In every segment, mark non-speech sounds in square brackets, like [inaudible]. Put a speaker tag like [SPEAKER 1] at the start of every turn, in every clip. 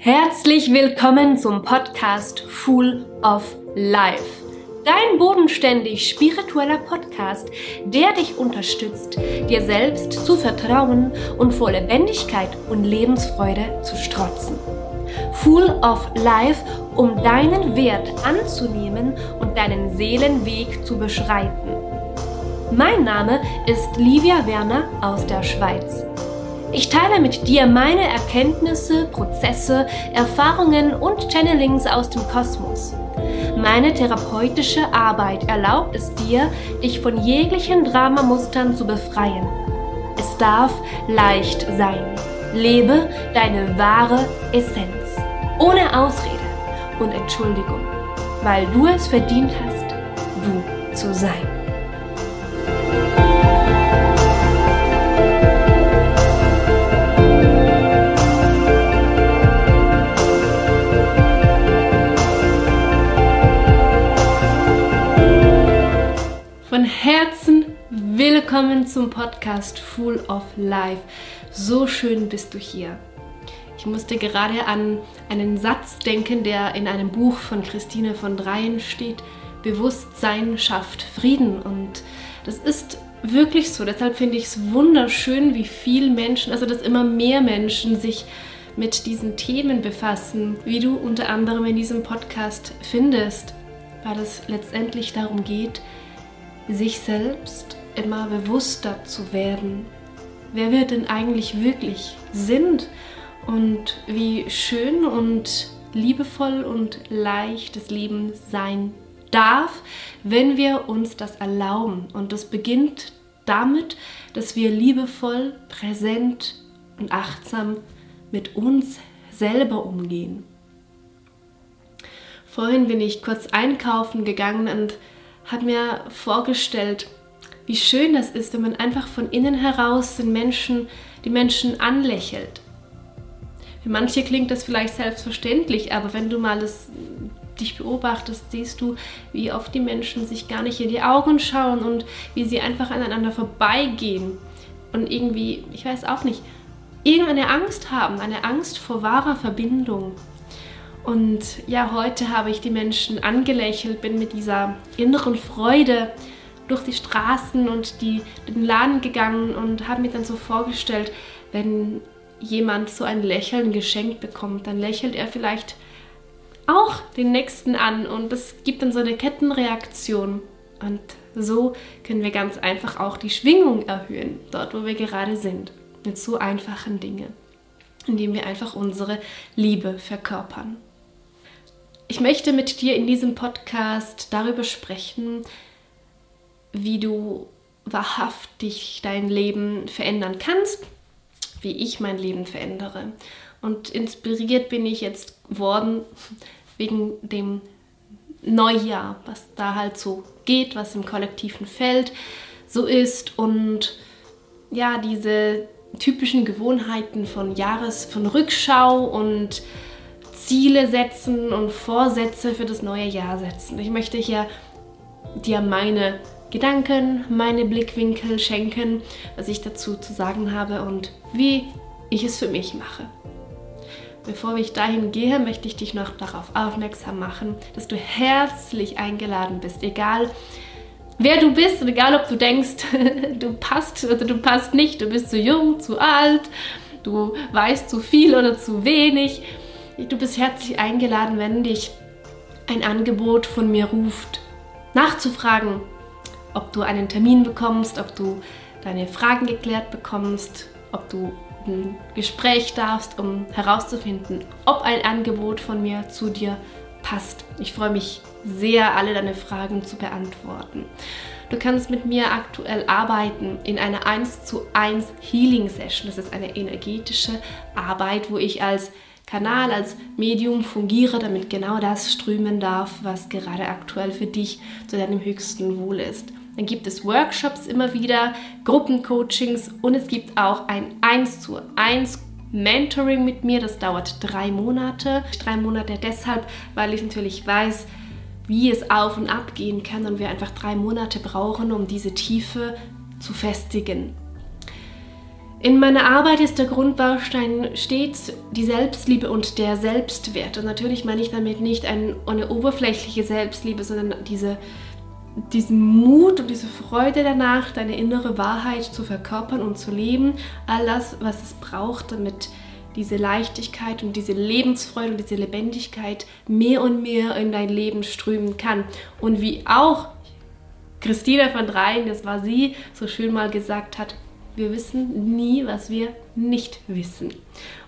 [SPEAKER 1] Herzlich willkommen zum Podcast Full of Life. Dein bodenständig spiritueller Podcast, der dich unterstützt, dir selbst zu vertrauen und vor Lebendigkeit und Lebensfreude zu strotzen. Full of Life, um deinen Wert anzunehmen und deinen Seelenweg zu beschreiten. Mein Name ist Livia Werner aus der Schweiz. Ich teile mit dir meine Erkenntnisse, Prozesse, Erfahrungen und Channelings aus dem Kosmos. Meine therapeutische Arbeit erlaubt es dir, dich von jeglichen Dramamustern zu befreien. Es darf leicht sein. Lebe deine wahre Essenz. Ohne Ausrede und Entschuldigung, weil du es verdient hast, du zu sein. Herzen willkommen zum Podcast Full of Life. So schön bist du hier. Ich musste gerade an einen Satz denken, der in einem Buch von Christine von Dreien steht. Bewusstsein schafft Frieden. Und das ist wirklich so. Deshalb finde ich es wunderschön, wie viel Menschen, also dass immer mehr Menschen sich mit diesen Themen befassen, wie du unter anderem in diesem Podcast findest, weil es letztendlich darum geht, sich selbst immer bewusster zu werden, wer wir denn eigentlich wirklich sind und wie schön und liebevoll und leicht das Leben sein darf, wenn wir uns das erlauben. Und das beginnt damit, dass wir liebevoll, präsent und achtsam mit uns selber umgehen. Vorhin bin ich kurz einkaufen gegangen und habe mir vorgestellt, wie schön das ist, wenn man einfach von innen heraus den Menschen, die Menschen anlächelt. Für manche klingt das vielleicht selbstverständlich, aber wenn du mal das, dich beobachtest, siehst du, wie oft die Menschen sich gar nicht in die Augen schauen und wie sie einfach aneinander vorbeigehen und irgendwie, ich weiß auch nicht, irgendeine Angst haben, eine Angst vor wahrer Verbindung. Und ja, heute habe ich die Menschen angelächelt, bin mit dieser inneren Freude durch die Straßen und die, den Laden gegangen und habe mir dann so vorgestellt, wenn jemand so ein Lächeln geschenkt bekommt, dann lächelt er vielleicht auch den Nächsten an und das gibt dann so eine Kettenreaktion. Und so können wir ganz einfach auch die Schwingung erhöhen, dort wo wir gerade sind, mit so einfachen Dingen, indem wir einfach unsere Liebe verkörpern. Ich möchte mit dir in diesem Podcast darüber sprechen, wie du wahrhaftig dein Leben verändern kannst, wie ich mein Leben verändere. Und inspiriert bin ich jetzt worden wegen dem Neujahr, was da halt so geht, was im kollektiven Feld so ist und ja, diese typischen Gewohnheiten von Jahres, von Rückschau und Ziele setzen und Vorsätze für das neue Jahr setzen. Ich möchte hier dir meine Gedanken, meine Blickwinkel schenken, was ich dazu zu sagen habe und wie ich es für mich mache. Bevor ich dahin gehe, möchte ich dich noch darauf aufmerksam machen, dass du herzlich eingeladen bist, egal wer du bist und egal ob du denkst, [laughs] du passt oder du passt nicht, du bist zu jung, zu alt, du weißt zu viel oder zu wenig. Du bist herzlich eingeladen, wenn dich ein Angebot von mir ruft, nachzufragen, ob du einen Termin bekommst, ob du deine Fragen geklärt bekommst, ob du ein Gespräch darfst, um herauszufinden, ob ein Angebot von mir zu dir passt. Ich freue mich sehr, alle deine Fragen zu beantworten. Du kannst mit mir aktuell arbeiten in einer 1 zu 1 Healing Session. Das ist eine energetische Arbeit, wo ich als Kanal, als Medium fungiere, damit genau das strömen darf, was gerade aktuell für dich zu deinem höchsten Wohl ist. Dann gibt es Workshops immer wieder, Gruppencoachings und es gibt auch ein 1 zu 1 Mentoring mit mir. Das dauert drei Monate. Drei Monate deshalb, weil ich natürlich weiß, wie es auf und ab gehen kann und wir einfach drei Monate brauchen, um diese Tiefe zu festigen. In meiner Arbeit ist der Grundbaustein stets die Selbstliebe und der Selbstwert. Und natürlich meine ich damit nicht eine, oberflächliche Selbstliebe, sondern diese, diesen Mut und diese Freude danach, deine innere Wahrheit zu verkörpern und zu leben. All das, was es braucht, damit diese Leichtigkeit und diese Lebensfreude und diese Lebendigkeit mehr und mehr in dein Leben strömen kann. Und wie auch Christina von Dreien, das war sie, so schön mal gesagt hat, wir wissen nie, was wir nicht wissen.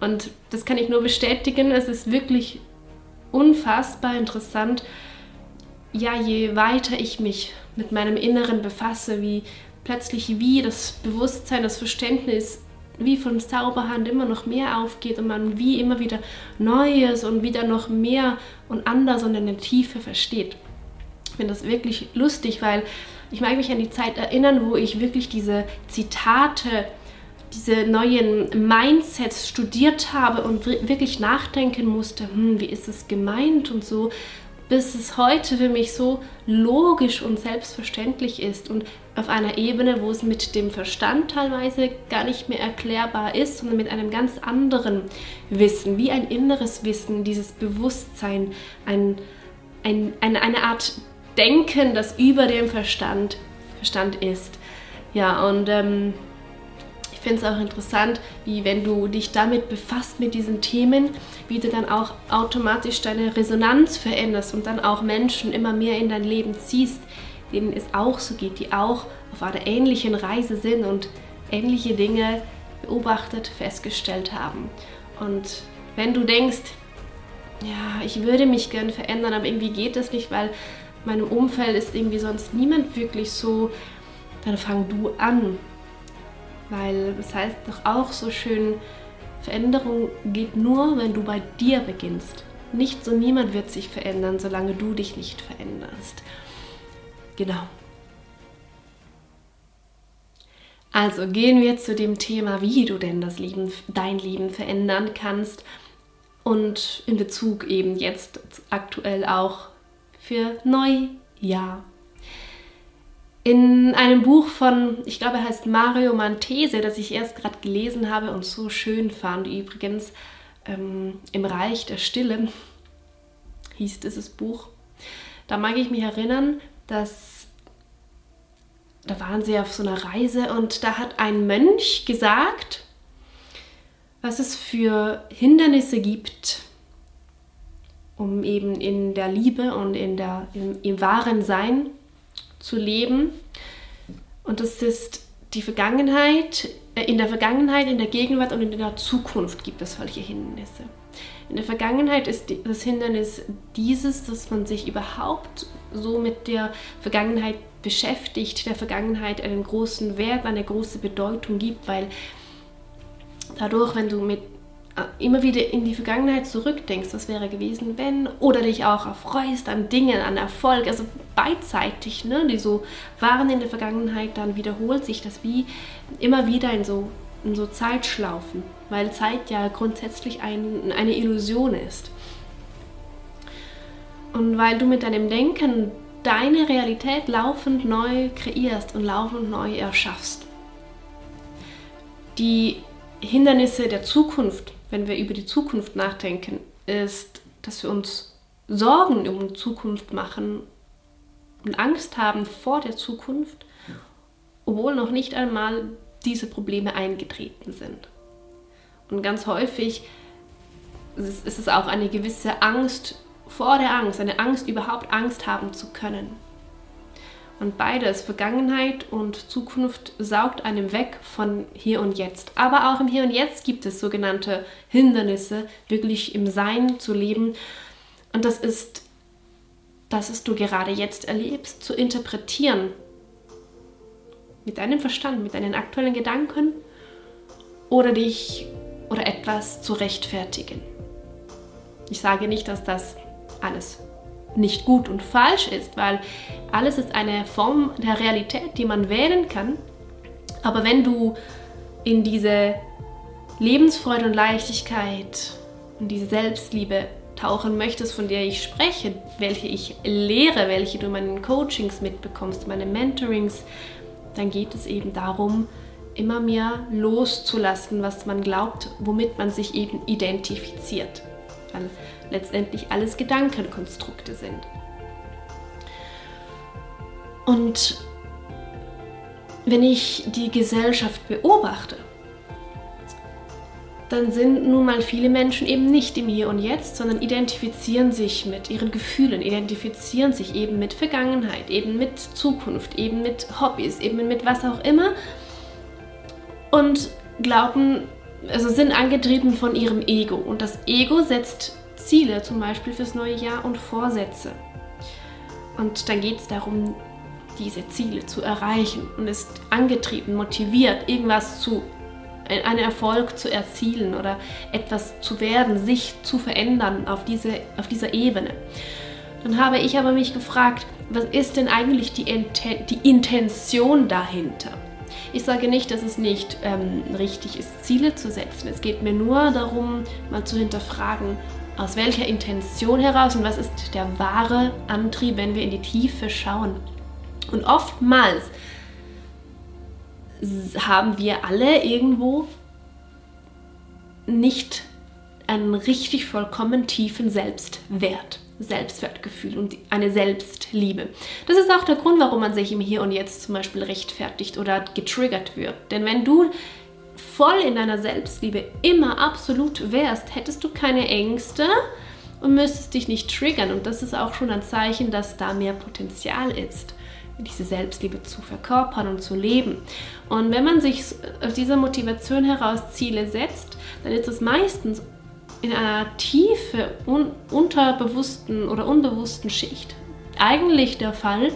[SPEAKER 1] Und das kann ich nur bestätigen. Es ist wirklich unfassbar interessant. Ja, je weiter ich mich mit meinem Inneren befasse, wie plötzlich wie das Bewusstsein, das Verständnis wie von Zauberhand immer noch mehr aufgeht und man wie immer wieder Neues und wieder noch mehr und anders und in der Tiefe versteht. Ich finde das wirklich lustig, weil ich mag mich an die Zeit erinnern, wo ich wirklich diese Zitate, diese neuen Mindsets studiert habe und wirklich nachdenken musste, hm, wie ist es gemeint und so, bis es heute für mich so logisch und selbstverständlich ist und auf einer Ebene, wo es mit dem Verstand teilweise gar nicht mehr erklärbar ist, sondern mit einem ganz anderen Wissen, wie ein inneres Wissen, dieses Bewusstsein, ein, ein, eine, eine Art Denken, das über dem Verstand, Verstand ist. Ja, und ähm, ich finde es auch interessant, wie wenn du dich damit befasst mit diesen Themen, wie du dann auch automatisch deine Resonanz veränderst und dann auch Menschen immer mehr in dein Leben ziehst, denen es auch so geht, die auch auf einer ähnlichen Reise sind und ähnliche Dinge beobachtet, festgestellt haben. Und wenn du denkst, ja, ich würde mich gern verändern, aber irgendwie geht das nicht, weil meinem Umfeld ist irgendwie sonst niemand wirklich so, dann fang du an. Weil das heißt doch auch so schön, Veränderung geht nur, wenn du bei dir beginnst. Nicht so niemand wird sich verändern, solange du dich nicht veränderst. Genau. Also gehen wir zu dem Thema, wie du denn das Leben, dein Leben verändern kannst und in Bezug eben jetzt aktuell auch für Neujahr. In einem Buch von, ich glaube, er heißt Mario Mantese, das ich erst gerade gelesen habe und so schön fand, übrigens, ähm, im Reich der Stille, hieß dieses Buch. Da mag ich mich erinnern, dass da waren sie auf so einer Reise und da hat ein Mönch gesagt, was es für Hindernisse gibt, um eben in der Liebe und in der, im, im wahren Sein zu leben. Und das ist die Vergangenheit, äh, in der Vergangenheit, in der Gegenwart und in der Zukunft gibt es solche Hindernisse. In der Vergangenheit ist das Hindernis dieses, dass man sich überhaupt so mit der Vergangenheit beschäftigt, der Vergangenheit einen großen Wert, eine große Bedeutung gibt, weil dadurch, wenn du mit immer wieder in die Vergangenheit zurückdenkst, was wäre gewesen, wenn, oder dich auch erfreust an Dingen, an Erfolg, also beidseitig, ne, die so waren in der Vergangenheit, dann wiederholt sich das wie immer wieder in so, in so Zeitschlaufen, weil Zeit ja grundsätzlich ein, eine Illusion ist. Und weil du mit deinem Denken deine Realität laufend neu kreierst und laufend neu erschaffst. Die Hindernisse der Zukunft wenn wir über die Zukunft nachdenken, ist, dass wir uns Sorgen um die Zukunft machen und Angst haben vor der Zukunft, obwohl noch nicht einmal diese Probleme eingetreten sind. Und ganz häufig ist es auch eine gewisse Angst vor der Angst, eine Angst, überhaupt Angst haben zu können. Und beides, Vergangenheit und Zukunft, saugt einem weg von hier und jetzt. Aber auch im Hier und Jetzt gibt es sogenannte Hindernisse, wirklich im Sein zu leben. Und das ist, das, was du gerade jetzt erlebst, zu interpretieren. Mit deinem Verstand, mit deinen aktuellen Gedanken oder dich oder etwas zu rechtfertigen. Ich sage nicht, dass das alles nicht gut und falsch ist, weil alles ist eine Form der Realität, die man wählen kann. Aber wenn du in diese Lebensfreude und Leichtigkeit und diese Selbstliebe tauchen möchtest, von der ich spreche, welche ich lehre, welche du in meinen Coachings mitbekommst, meine Mentorings, dann geht es eben darum, immer mehr loszulassen, was man glaubt, womit man sich eben identifiziert. Weil letztendlich alles Gedankenkonstrukte sind. Und wenn ich die Gesellschaft beobachte, dann sind nun mal viele Menschen eben nicht im Hier und Jetzt, sondern identifizieren sich mit ihren Gefühlen, identifizieren sich eben mit Vergangenheit, eben mit Zukunft, eben mit Hobbys, eben mit was auch immer und glauben, also sind angetrieben von ihrem Ego. Und das Ego setzt Ziele, zum Beispiel fürs neue Jahr und Vorsätze. Und dann geht es darum, diese Ziele zu erreichen und ist angetrieben, motiviert, irgendwas zu einen Erfolg zu erzielen oder etwas zu werden, sich zu verändern auf, diese, auf dieser Ebene. Dann habe ich aber mich gefragt, was ist denn eigentlich die, die Intention dahinter? Ich sage nicht, dass es nicht ähm, richtig ist, Ziele zu setzen. Es geht mir nur darum, mal zu hinterfragen, aus welcher Intention heraus und was ist der wahre Antrieb, wenn wir in die Tiefe schauen. Und oftmals haben wir alle irgendwo nicht einen richtig vollkommen tiefen Selbstwert, Selbstwertgefühl und eine Selbstliebe. Das ist auch der Grund, warum man sich im Hier und Jetzt zum Beispiel rechtfertigt oder getriggert wird. Denn wenn du voll in deiner Selbstliebe immer absolut wärst, hättest du keine Ängste und müsstest dich nicht triggern. Und das ist auch schon ein Zeichen, dass da mehr Potenzial ist diese Selbstliebe zu verkörpern und zu leben. Und wenn man sich aus dieser Motivation heraus Ziele setzt, dann ist es meistens in einer tiefe, un unterbewussten oder unbewussten Schicht eigentlich der Fall,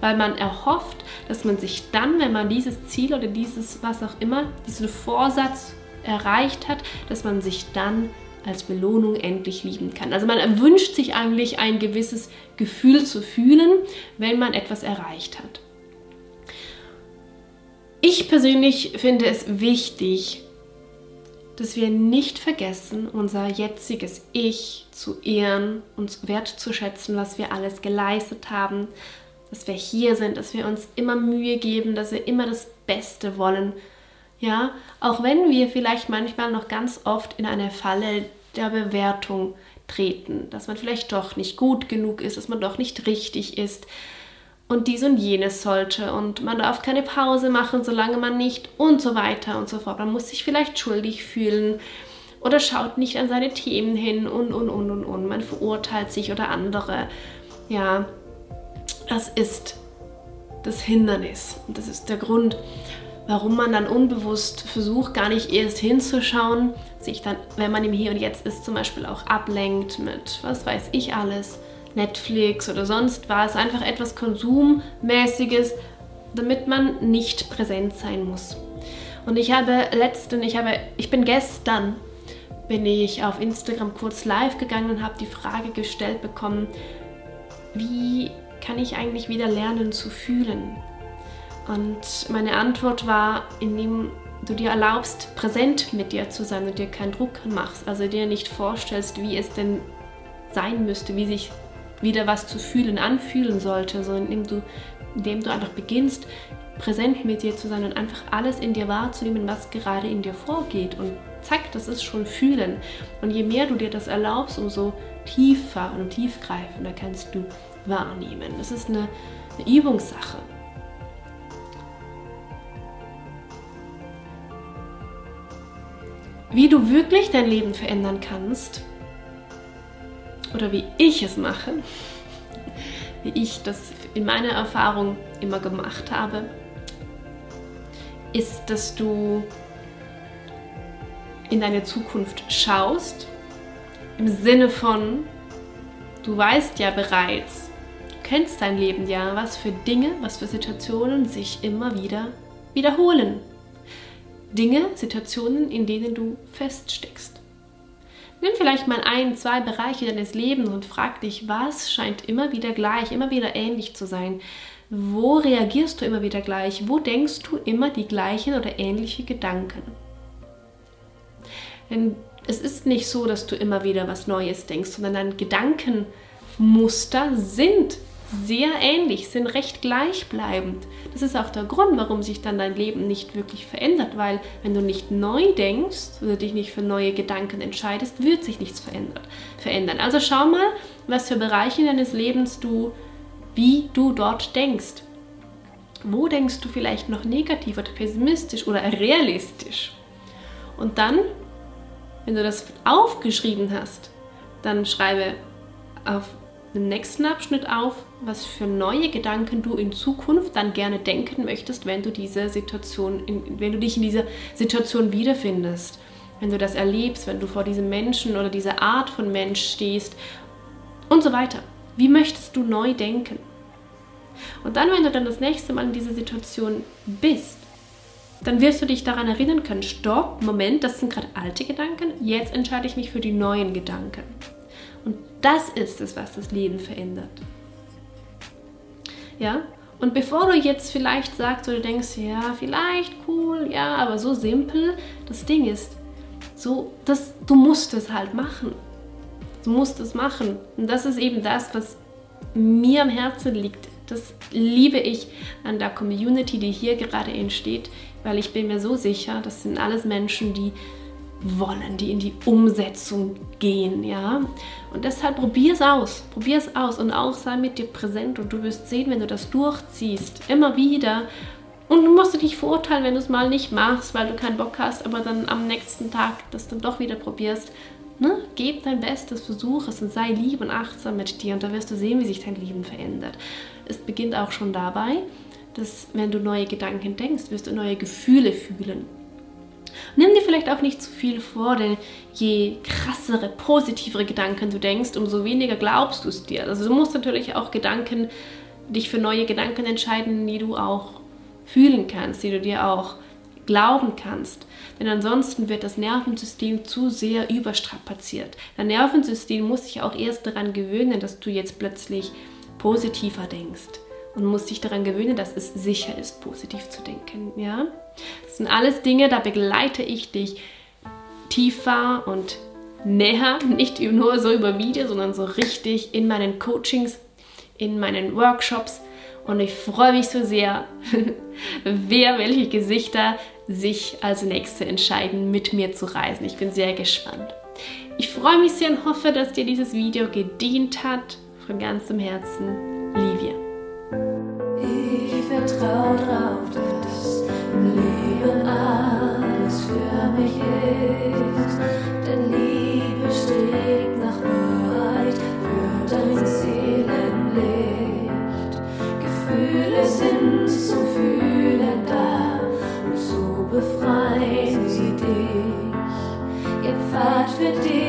[SPEAKER 1] weil man erhofft, dass man sich dann, wenn man dieses Ziel oder dieses, was auch immer, diesen Vorsatz erreicht hat, dass man sich dann als Belohnung endlich lieben kann. Also man wünscht sich eigentlich ein gewisses Gefühl zu fühlen, wenn man etwas erreicht hat. Ich persönlich finde es wichtig, dass wir nicht vergessen, unser jetziges Ich zu ehren, uns wertzuschätzen, was wir alles geleistet haben, dass wir hier sind, dass wir uns immer Mühe geben, dass wir immer das Beste wollen. Ja, auch wenn wir vielleicht manchmal noch ganz oft in eine Falle der Bewertung treten, dass man vielleicht doch nicht gut genug ist, dass man doch nicht richtig ist und dies und jenes sollte und man darf keine Pause machen, solange man nicht und so weiter und so fort. Man muss sich vielleicht schuldig fühlen oder schaut nicht an seine Themen hin und und und und und. Man verurteilt sich oder andere. Ja, das ist das Hindernis und das ist der Grund, warum man dann unbewusst versucht, gar nicht erst hinzuschauen, sich dann, wenn man im Hier und Jetzt ist, zum Beispiel auch ablenkt mit, was weiß ich alles, Netflix oder sonst was, einfach etwas Konsummäßiges, damit man nicht präsent sein muss. Und ich habe letzten, ich habe, ich bin gestern, bin ich auf Instagram kurz live gegangen und habe die Frage gestellt bekommen, wie kann ich eigentlich wieder lernen zu fühlen? Und meine Antwort war, indem du dir erlaubst, präsent mit dir zu sein und dir keinen Druck machst, also dir nicht vorstellst, wie es denn sein müsste, wie sich wieder was zu fühlen anfühlen sollte, sondern indem du, indem du einfach beginnst, präsent mit dir zu sein und einfach alles in dir wahrzunehmen, was gerade in dir vorgeht. Und zack, das ist schon Fühlen. Und je mehr du dir das erlaubst, umso tiefer und tiefgreifender kannst du wahrnehmen. Das ist eine, eine Übungssache. wie du wirklich dein Leben verändern kannst oder wie ich es mache, wie ich das in meiner Erfahrung immer gemacht habe, ist, dass du in deine Zukunft schaust, im Sinne von, du weißt ja bereits, du kennst dein Leben ja, was für Dinge, was für Situationen sich immer wieder wiederholen. Dinge, Situationen, in denen du feststeckst. Nimm vielleicht mal ein, zwei Bereiche deines Lebens und frag dich, was scheint immer wieder gleich, immer wieder ähnlich zu sein? Wo reagierst du immer wieder gleich? Wo denkst du immer die gleichen oder ähnliche Gedanken? Denn es ist nicht so, dass du immer wieder was Neues denkst, sondern deine Gedankenmuster sind sehr ähnlich, sind recht gleichbleibend. Das ist auch der Grund, warum sich dann dein Leben nicht wirklich verändert, weil wenn du nicht neu denkst oder dich nicht für neue Gedanken entscheidest, wird sich nichts verändern. Also schau mal, was für Bereiche deines Lebens du, wie du dort denkst. Wo denkst du vielleicht noch negativ oder pessimistisch oder realistisch? Und dann, wenn du das aufgeschrieben hast, dann schreibe auf dem nächsten Abschnitt auf, was für neue Gedanken du in Zukunft dann gerne denken möchtest, wenn du diese Situation, wenn du dich in dieser Situation wiederfindest, wenn du das erlebst, wenn du vor diesem Menschen oder dieser Art von Mensch stehst und so weiter. Wie möchtest du neu denken? Und dann, wenn du dann das nächste Mal in dieser Situation bist, dann wirst du dich daran erinnern können, stopp, Moment, das sind gerade alte Gedanken, jetzt entscheide ich mich für die neuen Gedanken. Und das ist es, was das Leben verändert. Ja? Und bevor du jetzt vielleicht sagst oder denkst, ja, vielleicht cool, ja, aber so simpel, das Ding ist, so, das, du musst es halt machen. Du musst es machen. Und das ist eben das, was mir am Herzen liegt. Das liebe ich an der Community, die hier gerade entsteht, weil ich bin mir so sicher, das sind alles Menschen, die wollen, die in die Umsetzung gehen, ja. Und deshalb probier es aus, probier es aus und auch sei mit dir präsent und du wirst sehen, wenn du das durchziehst, immer wieder. Und du musst dich nicht verurteilen, wenn du es mal nicht machst, weil du keinen Bock hast, aber dann am nächsten Tag das dann doch wieder probierst. Ne? Gib dein Bestes, versuch es und sei lieb und achtsam mit dir und da wirst du sehen, wie sich dein Leben verändert. Es beginnt auch schon dabei, dass wenn du neue Gedanken denkst, wirst du neue Gefühle fühlen. Nimm dir vielleicht auch nicht zu viel vor, denn je krassere, positivere Gedanken du denkst, umso weniger glaubst du es dir. Also du musst natürlich auch Gedanken, dich für neue Gedanken entscheiden, die du auch fühlen kannst, die du dir auch glauben kannst. Denn ansonsten wird das Nervensystem zu sehr überstrapaziert. Dein Nervensystem muss sich auch erst daran gewöhnen, dass du jetzt plötzlich positiver denkst und muss sich daran gewöhnen, dass es sicher ist, positiv zu denken. Ja? Das sind alles Dinge, da begleite ich dich tiefer und näher, [laughs] nicht nur so über Video, sondern so richtig in meinen Coachings, in meinen Workshops. Und ich freue mich so sehr, [laughs] wer welche Gesichter sich als nächste entscheiden, mit mir zu reisen. Ich bin sehr gespannt. Ich freue mich sehr und hoffe, dass dir dieses Video gedient hat. Von ganzem Herzen, Livia.
[SPEAKER 2] Vertraue drauf, dass im Leben alles für mich ist. Denn Liebe strebt nach Wahrheit für dein Seelenlicht. Gefühle sind zum Fühlen da und so befreien sie dich. Ihr Pfad für dich